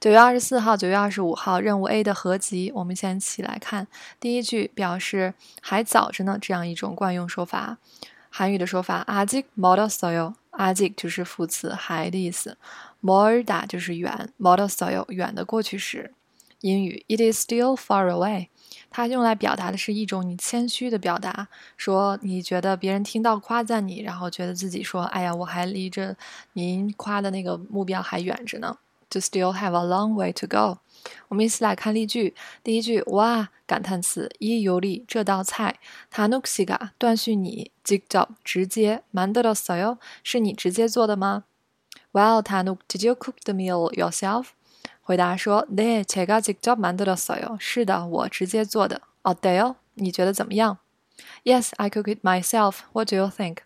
九月二十四号、九月二十五号任务 A 的合集，我们先一起来看第一句，表示还早着呢这样一种惯用说法。韩语的说法，아직멀었어 요。 아직就是副词，还的意思。멀다就是远，멀었어 요， 远的过去时。英语，It is still far away。它用来表达的是一种你谦虚的表达，说你觉得别人听到夸赞你，然后觉得自己说，哎呀，我还离着您夸的那个目标还远着呢。 To still have a long way to go。我们一起来看例句。第一句，哇，感叹词，伊尤里这道菜，타누시가断续你，직접直接，만들었어 요， 是你直接做的吗？Well, 타누 did you cook the meal yourself？回答说네제가직접만들었어 요。 是的，我直接做的。어때 요？ 你觉得怎么样？Yes, I cook it myself. What do you think?